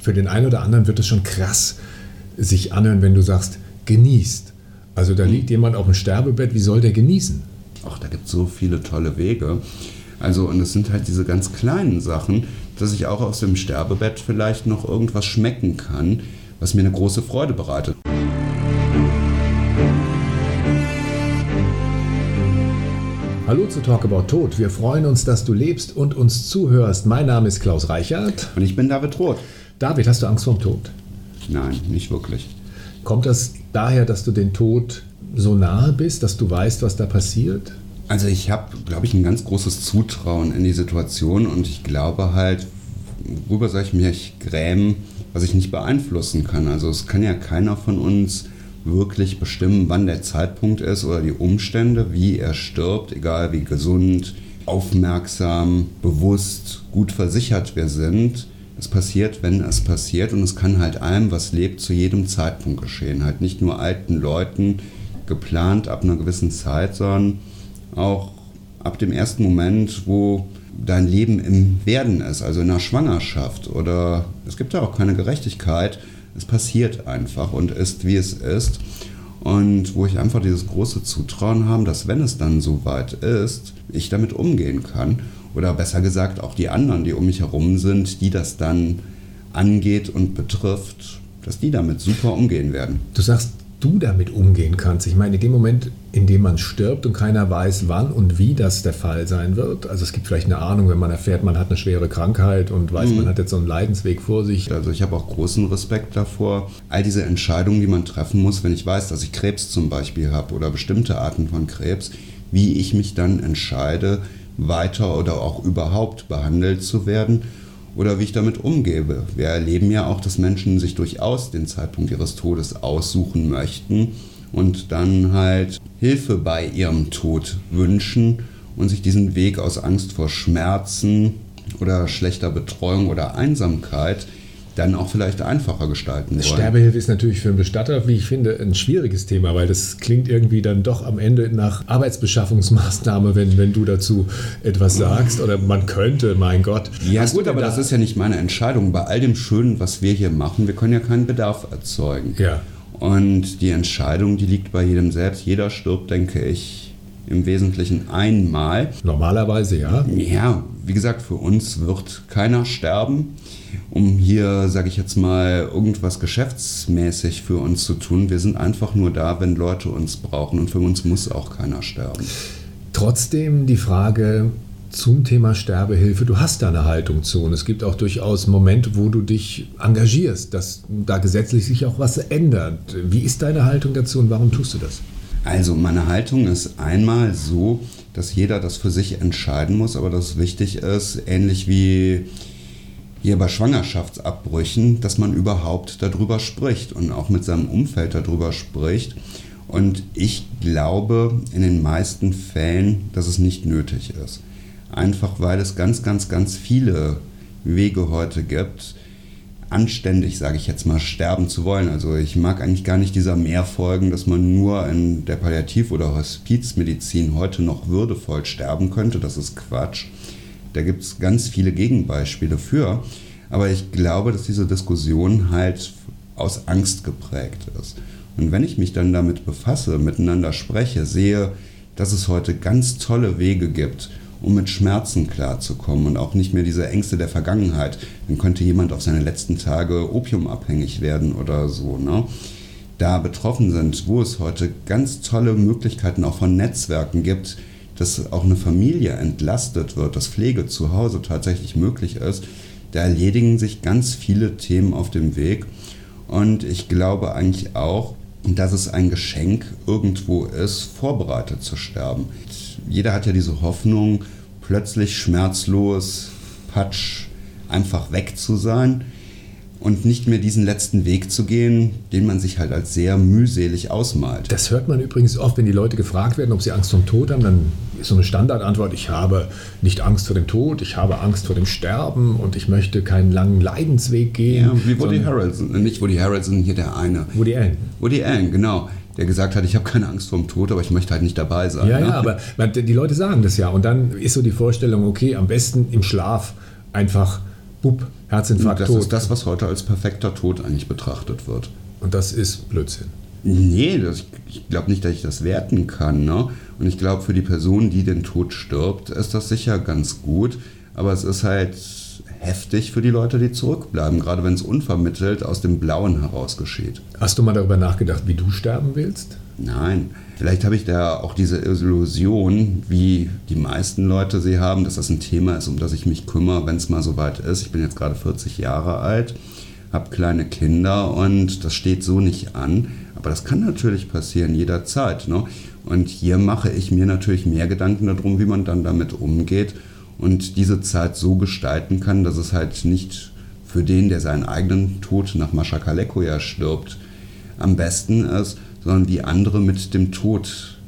Für den einen oder anderen wird es schon krass sich anhören, wenn du sagst, genießt. Also da liegt jemand auf dem Sterbebett, wie soll der genießen? Ach, da gibt es so viele tolle Wege. Also, und es sind halt diese ganz kleinen Sachen, dass ich auch aus dem Sterbebett vielleicht noch irgendwas schmecken kann, was mir eine große Freude bereitet. Hallo zu Talk About Tod. Wir freuen uns, dass du lebst und uns zuhörst. Mein Name ist Klaus Reichert. Und ich bin David Roth. David, hast du Angst vorm Tod? Nein, nicht wirklich. Kommt das daher, dass du den Tod so nahe bist, dass du weißt, was da passiert? Also ich habe, glaube ich, ein ganz großes Zutrauen in die Situation und ich glaube halt, worüber soll ich mich grämen, was ich nicht beeinflussen kann. Also es kann ja keiner von uns wirklich bestimmen, wann der Zeitpunkt ist oder die Umstände, wie er stirbt, egal wie gesund, aufmerksam, bewusst, gut versichert wir sind. Es passiert, wenn es passiert und es kann halt allem, was lebt, zu jedem Zeitpunkt geschehen. Halt nicht nur alten Leuten geplant ab einer gewissen Zeit, sondern auch ab dem ersten Moment, wo dein Leben im Werden ist, also in der Schwangerschaft oder es gibt ja auch keine Gerechtigkeit es passiert einfach und ist, wie es ist. Und wo ich einfach dieses große Zutrauen habe, dass wenn es dann soweit ist, ich damit umgehen kann. Oder besser gesagt auch die anderen, die um mich herum sind, die das dann angeht und betrifft, dass die damit super umgehen werden. Du sagst, du damit umgehen kannst. Ich meine, in dem Moment, in dem man stirbt und keiner weiß, wann und wie das der Fall sein wird. Also es gibt vielleicht eine Ahnung, wenn man erfährt, man hat eine schwere Krankheit und weiß, mhm. man hat jetzt so einen Leidensweg vor sich. Also ich habe auch großen Respekt davor. All diese Entscheidungen, die man treffen muss, wenn ich weiß, dass ich Krebs zum Beispiel habe oder bestimmte Arten von Krebs, wie ich mich dann entscheide, weiter oder auch überhaupt behandelt zu werden oder wie ich damit umgebe. Wir erleben ja auch, dass Menschen sich durchaus den Zeitpunkt ihres Todes aussuchen möchten und dann halt Hilfe bei ihrem Tod wünschen und sich diesen Weg aus Angst vor Schmerzen oder schlechter Betreuung oder Einsamkeit dann auch vielleicht einfacher gestalten wollen. Sterbehilfe ist natürlich für einen Bestatter, wie ich finde, ein schwieriges Thema, weil das klingt irgendwie dann doch am Ende nach Arbeitsbeschaffungsmaßnahme, wenn, wenn du dazu etwas sagst. Oder man könnte, mein Gott. Ja gut, aber da das ist ja nicht meine Entscheidung. Bei all dem Schönen, was wir hier machen, wir können ja keinen Bedarf erzeugen. Ja. Und die Entscheidung, die liegt bei jedem selbst. Jeder stirbt, denke ich, im Wesentlichen einmal. Normalerweise ja. Ja, wie gesagt, für uns wird keiner sterben, um hier, sage ich jetzt mal, irgendwas geschäftsmäßig für uns zu tun. Wir sind einfach nur da, wenn Leute uns brauchen und für uns muss auch keiner sterben. Trotzdem die Frage zum Thema Sterbehilfe. Du hast da eine Haltung zu und es gibt auch durchaus Momente, wo du dich engagierst, dass da gesetzlich sich auch was ändert. Wie ist deine Haltung dazu und warum tust du das? Also meine Haltung ist einmal so, dass jeder das für sich entscheiden muss, aber dass wichtig ist, ähnlich wie hier bei Schwangerschaftsabbrüchen, dass man überhaupt darüber spricht und auch mit seinem Umfeld darüber spricht. Und ich glaube in den meisten Fällen, dass es nicht nötig ist. Einfach weil es ganz, ganz, ganz viele Wege heute gibt, anständig, sage ich jetzt mal, sterben zu wollen. Also ich mag eigentlich gar nicht dieser Mehrfolgen, dass man nur in der Palliativ- oder Hospizmedizin heute noch würdevoll sterben könnte. Das ist Quatsch. Da gibt es ganz viele Gegenbeispiele für. Aber ich glaube, dass diese Diskussion halt aus Angst geprägt ist. Und wenn ich mich dann damit befasse, miteinander spreche, sehe, dass es heute ganz tolle Wege gibt, um mit Schmerzen klarzukommen und auch nicht mehr diese Ängste der Vergangenheit. Dann könnte jemand auf seine letzten Tage opiumabhängig werden oder so. Ne? Da betroffen sind, wo es heute ganz tolle Möglichkeiten auch von Netzwerken gibt, dass auch eine Familie entlastet wird, dass Pflege zu Hause tatsächlich möglich ist, da erledigen sich ganz viele Themen auf dem Weg. Und ich glaube eigentlich auch, dass es ein Geschenk irgendwo ist, vorbereitet zu sterben jeder hat ja diese Hoffnung, plötzlich schmerzlos, patsch, einfach weg zu sein und nicht mehr diesen letzten Weg zu gehen, den man sich halt als sehr mühselig ausmalt. Das hört man übrigens oft, wenn die Leute gefragt werden, ob sie Angst vor dem Tod haben, dann ist so eine Standardantwort, ich habe nicht Angst vor dem Tod, ich habe Angst vor dem Sterben und ich möchte keinen langen Leidensweg gehen. Ja, wie Woody Harrelson, nicht Woody Harrelson, hier der eine. Woody Allen. Woody Allen, genau der gesagt hat, ich habe keine Angst vor dem Tod, aber ich möchte halt nicht dabei sein. Ja, ne? ja, aber die Leute sagen das ja. Und dann ist so die Vorstellung, okay, am besten im Schlaf einfach, bupp, Herzinfarkt, das Tod. ist das, was heute als perfekter Tod eigentlich betrachtet wird. Und das ist Blödsinn. Nee, das, ich glaube nicht, dass ich das werten kann. Ne? Und ich glaube, für die Person, die den Tod stirbt, ist das sicher ganz gut. Aber es ist halt heftig für die Leute, die zurückbleiben, gerade wenn es unvermittelt aus dem Blauen heraus geschieht. Hast du mal darüber nachgedacht, wie du sterben willst? Nein, vielleicht habe ich da auch diese Illusion, wie die meisten Leute sie haben, dass das ein Thema ist, um das ich mich kümmere, wenn es mal soweit ist. Ich bin jetzt gerade 40 Jahre alt, habe kleine Kinder und das steht so nicht an. Aber das kann natürlich passieren jederzeit. Ne? Und hier mache ich mir natürlich mehr Gedanken darum, wie man dann damit umgeht und diese Zeit so gestalten kann, dass es halt nicht für den, der seinen eigenen Tod nach Mascha Kaleko ja stirbt, am besten ist, sondern wie andere mit dem Tod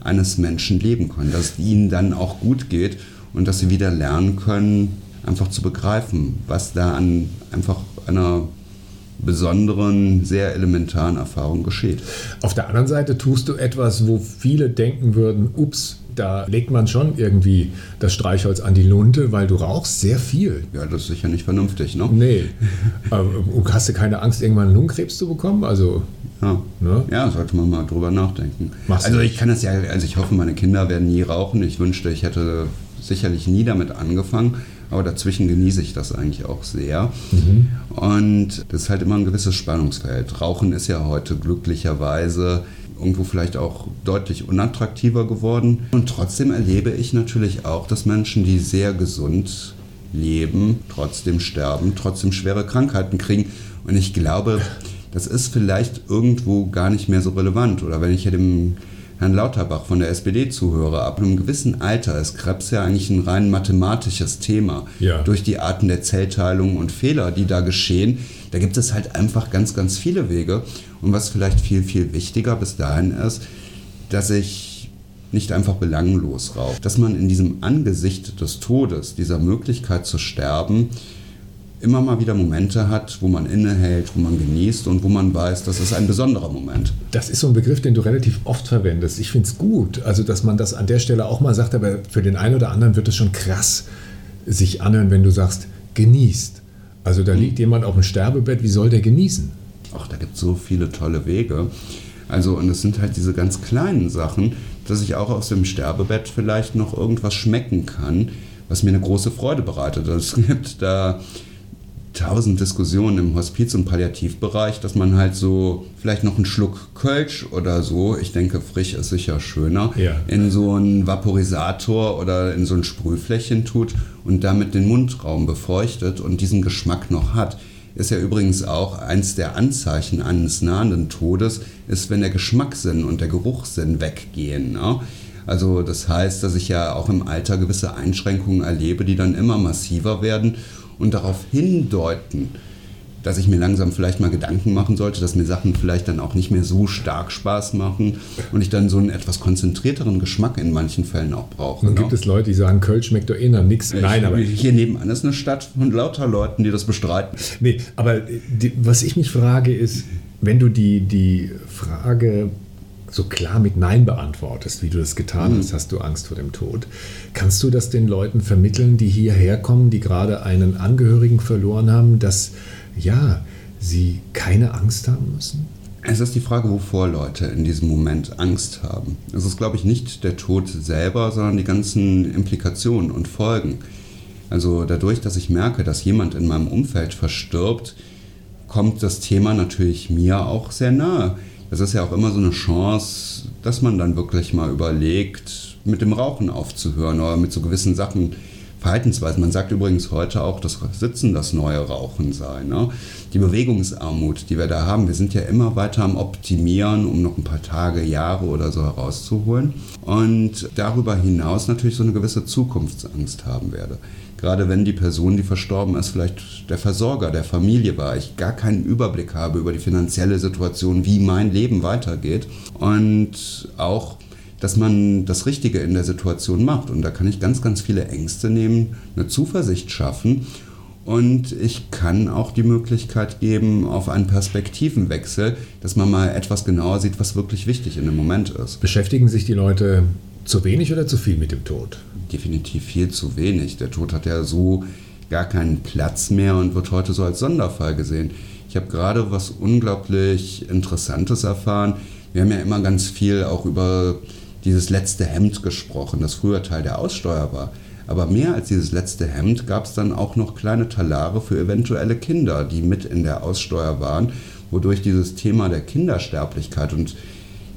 eines Menschen leben können, dass es ihnen dann auch gut geht und dass sie wieder lernen können, einfach zu begreifen, was da an einfach einer besonderen, sehr elementaren Erfahrung geschieht. Auf der anderen Seite tust du etwas, wo viele denken würden, ups, da legt man schon irgendwie das Streichholz an die Lunte, weil du rauchst sehr viel. Ja, das ist sicher nicht vernünftig, ne? Nee. Und hast du keine Angst, irgendwann Lungenkrebs zu bekommen? Also, ja. Ne? ja, sollte man mal drüber nachdenken. Machst also ich kann das ja, also ich hoffe, meine Kinder werden nie rauchen. Ich wünschte, ich hätte sicherlich nie damit angefangen, aber dazwischen genieße ich das eigentlich auch sehr. Mhm. Und das ist halt immer ein gewisses Spannungsfeld. Rauchen ist ja heute glücklicherweise irgendwo vielleicht auch deutlich unattraktiver geworden. Und trotzdem erlebe ich natürlich auch, dass Menschen, die sehr gesund leben, trotzdem sterben, trotzdem schwere Krankheiten kriegen. Und ich glaube, das ist vielleicht irgendwo gar nicht mehr so relevant. Oder wenn ich hier dem Herrn Lauterbach von der SPD zuhöre, ab einem gewissen Alter ist Krebs ja eigentlich ein rein mathematisches Thema. Ja. Durch die Arten der Zellteilung und Fehler, die da geschehen, da gibt es halt einfach ganz, ganz viele Wege. Und was vielleicht viel, viel wichtiger bis dahin ist, dass ich nicht einfach belanglos rauche. Dass man in diesem Angesicht des Todes, dieser Möglichkeit zu sterben, immer mal wieder Momente hat, wo man innehält, wo man genießt und wo man weiß, das ist ein besonderer Moment. Das ist so ein Begriff, den du relativ oft verwendest. Ich finde es gut, also dass man das an der Stelle auch mal sagt, aber für den einen oder anderen wird es schon krass sich anhören, wenn du sagst, genießt. Also da liegt jemand auf dem Sterbebett, wie soll der genießen? Ach, da gibt es so viele tolle Wege. Also, und es sind halt diese ganz kleinen Sachen, dass ich auch aus dem Sterbebett vielleicht noch irgendwas schmecken kann, was mir eine große Freude bereitet. Es gibt da tausend Diskussionen im Hospiz- und Palliativbereich, dass man halt so vielleicht noch einen Schluck Kölsch oder so, ich denke, frisch ist sicher schöner, Ja. in so einen Vaporisator oder in so ein Sprühfläschchen tut und damit den Mundraum befeuchtet und diesen Geschmack noch hat. Ist ja übrigens auch eins der Anzeichen eines nahenden Todes, ist, wenn der Geschmackssinn und der Geruchssinn weggehen. Ne? Also das heißt, dass ich ja auch im Alter gewisse Einschränkungen erlebe, die dann immer massiver werden und darauf hindeuten, dass ich mir langsam vielleicht mal Gedanken machen sollte, dass mir Sachen vielleicht dann auch nicht mehr so stark Spaß machen und ich dann so einen etwas konzentrierteren Geschmack in manchen Fällen auch brauche. Nun ne? gibt es Leute, die sagen, Kölsch schmeckt doch eh nach nichts. Nein, aber hier nebenan ist eine Stadt von lauter Leuten, die das bestreiten. Nee, aber die, was ich mich frage ist, wenn du die, die Frage so klar mit Nein beantwortest, wie du das getan hast, hast du Angst vor dem Tod. Kannst du das den Leuten vermitteln, die hierher kommen, die gerade einen Angehörigen verloren haben, dass ja, sie keine Angst haben müssen? Es ist die Frage, wovor Leute in diesem Moment Angst haben. Es ist, glaube ich, nicht der Tod selber, sondern die ganzen Implikationen und Folgen. Also dadurch, dass ich merke, dass jemand in meinem Umfeld verstirbt, kommt das Thema natürlich mir auch sehr nahe. Das ist ja auch immer so eine Chance, dass man dann wirklich mal überlegt, mit dem Rauchen aufzuhören oder mit so gewissen Sachen, Verhaltensweisen. Man sagt übrigens heute auch, dass Sitzen das neue Rauchen sei. Ne? Die Bewegungsarmut, die wir da haben, wir sind ja immer weiter am Optimieren, um noch ein paar Tage, Jahre oder so herauszuholen. Und darüber hinaus natürlich so eine gewisse Zukunftsangst haben werde. Gerade wenn die Person, die verstorben ist, vielleicht der Versorger der Familie war, ich gar keinen Überblick habe über die finanzielle Situation, wie mein Leben weitergeht. Und auch dass man das Richtige in der Situation macht. Und da kann ich ganz, ganz viele Ängste nehmen, eine Zuversicht schaffen. Und ich kann auch die Möglichkeit geben auf einen Perspektivenwechsel, dass man mal etwas genauer sieht, was wirklich wichtig in dem Moment ist. Beschäftigen sich die Leute zu wenig oder zu viel mit dem Tod? Definitiv viel zu wenig. Der Tod hat ja so gar keinen Platz mehr und wird heute so als Sonderfall gesehen. Ich habe gerade was unglaublich Interessantes erfahren. Wir haben ja immer ganz viel auch über dieses letzte Hemd gesprochen, das früher Teil der Aussteuer war. Aber mehr als dieses letzte Hemd gab es dann auch noch kleine Talare für eventuelle Kinder, die mit in der Aussteuer waren, wodurch dieses Thema der Kindersterblichkeit und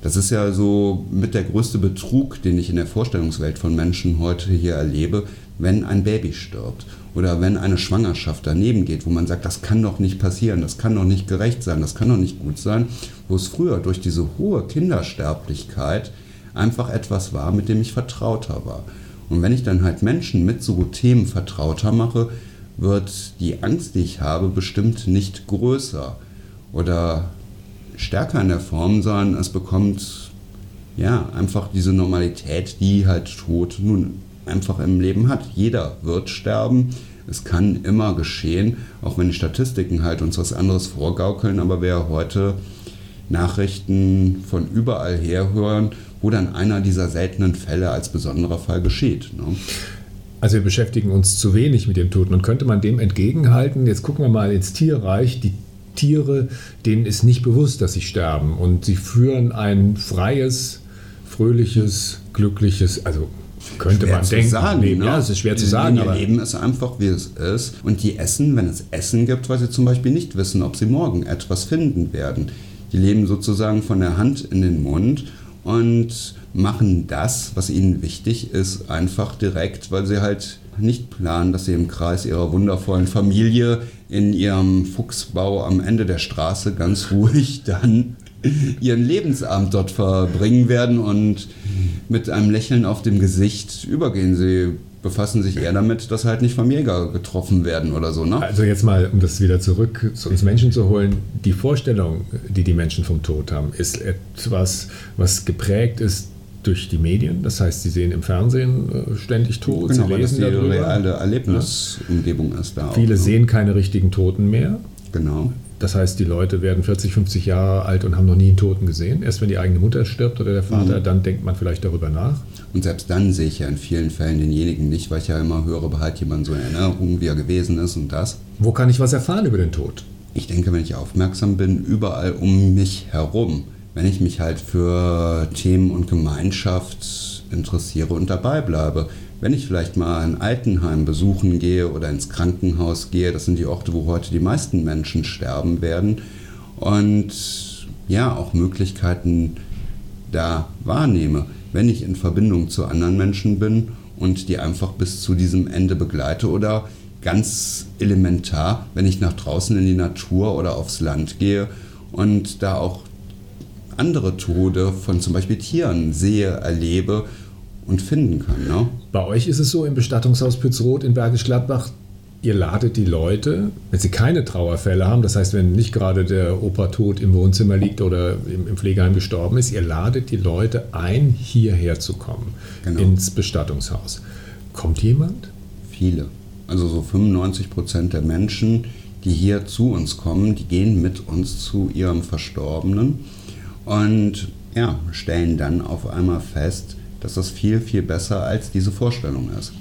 das ist ja so mit der größte Betrug, den ich in der Vorstellungswelt von Menschen heute hier erlebe, wenn ein Baby stirbt oder wenn eine Schwangerschaft daneben geht, wo man sagt, das kann doch nicht passieren, das kann doch nicht gerecht sein, das kann doch nicht gut sein, wo es früher durch diese hohe Kindersterblichkeit einfach etwas war, mit dem ich vertrauter war. Und wenn ich dann halt Menschen mit so Themen vertrauter mache, wird die Angst, die ich habe, bestimmt nicht größer oder stärker in der Form, sondern es bekommt ja einfach diese Normalität, die halt Tod nun einfach im Leben hat. Jeder wird sterben. Es kann immer geschehen, auch wenn die Statistiken halt uns was anderes vorgaukeln, aber wer heute Nachrichten von überall her hören, wo dann einer dieser seltenen Fälle als besonderer Fall geschieht. Ne? Also wir beschäftigen uns zu wenig mit dem Toten und könnte man dem entgegenhalten, jetzt gucken wir mal ins Tierreich, die Tiere, denen ist nicht bewusst, dass sie sterben. Und sie führen ein freies, fröhliches, glückliches, also könnte schwer man denken. Sagen, Leben. Ne? Ja, es ist schwer zu sagen. Ihr Leben ist einfach, wie es ist. Und die essen, wenn es Essen gibt, weil sie zum Beispiel nicht wissen, ob sie morgen etwas finden werden. Die leben sozusagen von der Hand in den Mund und machen das, was ihnen wichtig ist, einfach direkt, weil sie halt nicht planen, dass sie im Kreis ihrer wundervollen Familie in ihrem Fuchsbau am Ende der Straße ganz ruhig dann ihren Lebensabend dort verbringen werden und mit einem Lächeln auf dem Gesicht übergehen. Sie befassen sich eher damit, dass halt nicht vom Jäger getroffen werden oder so. Ne? Also jetzt mal, um das wieder zurück zu uns Menschen zu holen, die Vorstellung, die die Menschen vom Tod haben, ist etwas, was geprägt ist durch die Medien. Das heißt, sie sehen im Fernsehen äh, ständig tot, genau, sie lesen darüber. reale Erlebnisumgebung ist da Viele auch, ne? sehen keine richtigen Toten mehr. Genau. Das heißt, die Leute werden 40, 50 Jahre alt und haben noch nie einen Toten gesehen. Erst wenn die eigene Mutter stirbt oder der Vater, mhm. dann denkt man vielleicht darüber nach. Und selbst dann sehe ich ja in vielen Fällen denjenigen nicht, weil ich ja immer höre, behalt jemand so in Erinnerung, wie er gewesen ist und das. Wo kann ich was erfahren über den Tod? Ich denke, wenn ich aufmerksam bin, überall um mich herum wenn ich mich halt für Themen und Gemeinschaft interessiere und dabei bleibe. Wenn ich vielleicht mal ein Altenheim besuchen gehe oder ins Krankenhaus gehe, das sind die Orte, wo heute die meisten Menschen sterben werden. Und ja, auch Möglichkeiten da wahrnehme. Wenn ich in Verbindung zu anderen Menschen bin und die einfach bis zu diesem Ende begleite oder ganz elementar, wenn ich nach draußen in die Natur oder aufs Land gehe und da auch andere Tode von zum Beispiel Tieren sehe, erlebe und finden kann. Ne? Bei euch ist es so im Bestattungshaus Pützroth in Bergisch Gladbach, ihr ladet die Leute, wenn sie keine Trauerfälle haben, das heißt, wenn nicht gerade der Opa tot im Wohnzimmer liegt oder im, im Pflegeheim gestorben ist, ihr ladet die Leute ein, hierher zu kommen, genau. ins Bestattungshaus. Kommt jemand? Viele. Also so 95 Prozent der Menschen, die hier zu uns kommen, die gehen mit uns zu ihrem Verstorbenen und ja, stellen dann auf einmal fest, dass das viel, viel besser als diese Vorstellung ist.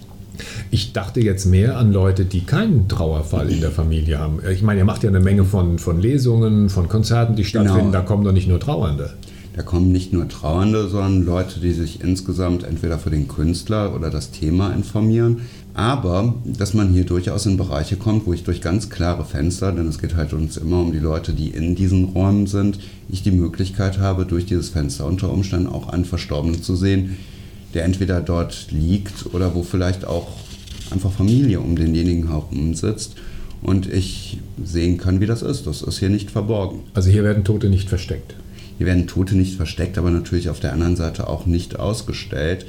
Ich dachte jetzt mehr an Leute, die keinen Trauerfall in der Familie haben. Ich meine, ihr macht ja eine Menge von, von Lesungen, von Konzerten, die stattfinden. Genau. Da kommen doch nicht nur Trauernde. Da kommen nicht nur Trauernde, sondern Leute, die sich insgesamt entweder für den Künstler oder das Thema informieren, aber dass man hier durchaus in Bereiche kommt, wo ich durch ganz klare Fenster, denn es geht halt uns immer um die Leute, die in diesen Räumen sind, ich die Möglichkeit habe, durch dieses Fenster unter Umständen auch einen Verstorbenen zu sehen, der entweder dort liegt oder wo vielleicht auch einfach Familie um denjenigen herum sitzt und ich sehen kann, wie das ist. Das ist hier nicht verborgen. Also hier werden Tote nicht versteckt. Hier werden Tote nicht versteckt, aber natürlich auf der anderen Seite auch nicht ausgestellt.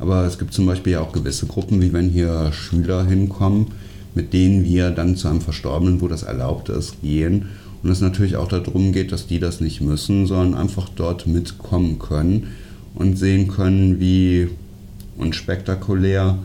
Aber es gibt zum Beispiel auch gewisse Gruppen, wie wenn hier Schüler hinkommen, mit denen wir dann zu einem Verstorbenen, wo das erlaubt ist, gehen. Und es natürlich auch darum geht, dass die das nicht müssen, sondern einfach dort mitkommen können und sehen können, wie unspektakulär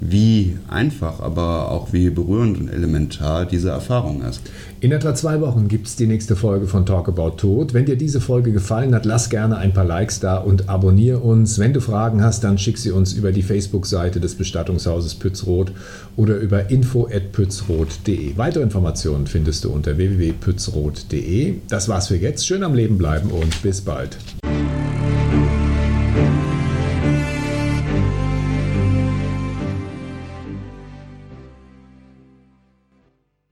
wie einfach, aber auch wie berührend und elementar diese Erfahrung ist. In etwa zwei Wochen gibt es die nächste Folge von Talk About Tod. Wenn dir diese Folge gefallen hat, lass gerne ein paar Likes da und abonniere uns. Wenn du Fragen hast, dann schick sie uns über die Facebook-Seite des Bestattungshauses Pützroth oder über info.pützroth.de. Weitere Informationen findest du unter www.pützroth.de. Das war's für jetzt. Schön am Leben bleiben und bis bald.